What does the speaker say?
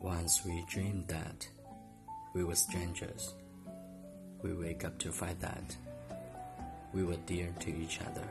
Once we dreamed that we were strangers. We wake up to find that we were dear to each other.